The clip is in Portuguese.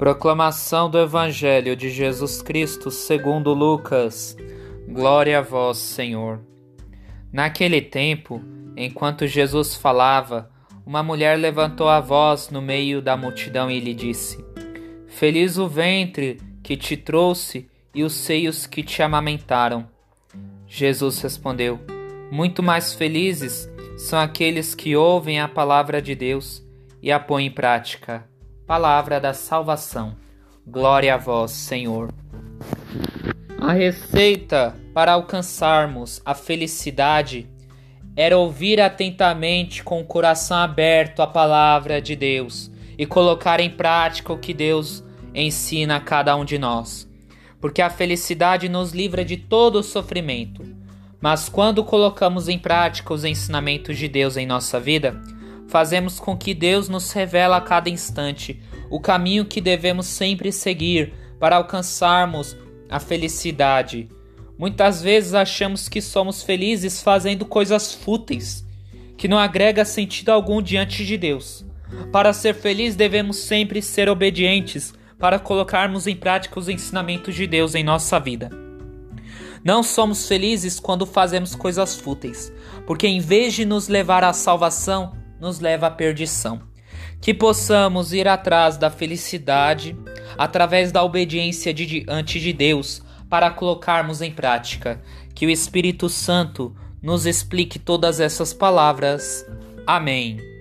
Proclamação do Evangelho de Jesus Cristo segundo Lucas. Glória a vós, Senhor. Naquele tempo, enquanto Jesus falava, uma mulher levantou a voz no meio da multidão e lhe disse: Feliz o ventre que te trouxe e os seios que te amamentaram. Jesus respondeu: Muito mais felizes são aqueles que ouvem a palavra de Deus e a põem em prática palavra da salvação. Glória a vós, Senhor. A receita para alcançarmos a felicidade era ouvir atentamente com o coração aberto a palavra de Deus e colocar em prática o que Deus ensina a cada um de nós. Porque a felicidade nos livra de todo o sofrimento. Mas quando colocamos em prática os ensinamentos de Deus em nossa vida, fazemos com que Deus nos revela a cada instante o caminho que devemos sempre seguir para alcançarmos a felicidade. Muitas vezes achamos que somos felizes fazendo coisas fúteis, que não agrega sentido algum diante de Deus. Para ser feliz, devemos sempre ser obedientes para colocarmos em prática os ensinamentos de Deus em nossa vida. Não somos felizes quando fazemos coisas fúteis, porque em vez de nos levar à salvação, nos leva à perdição. Que possamos ir atrás da felicidade através da obediência diante de Deus para colocarmos em prática. Que o Espírito Santo nos explique todas essas palavras. Amém.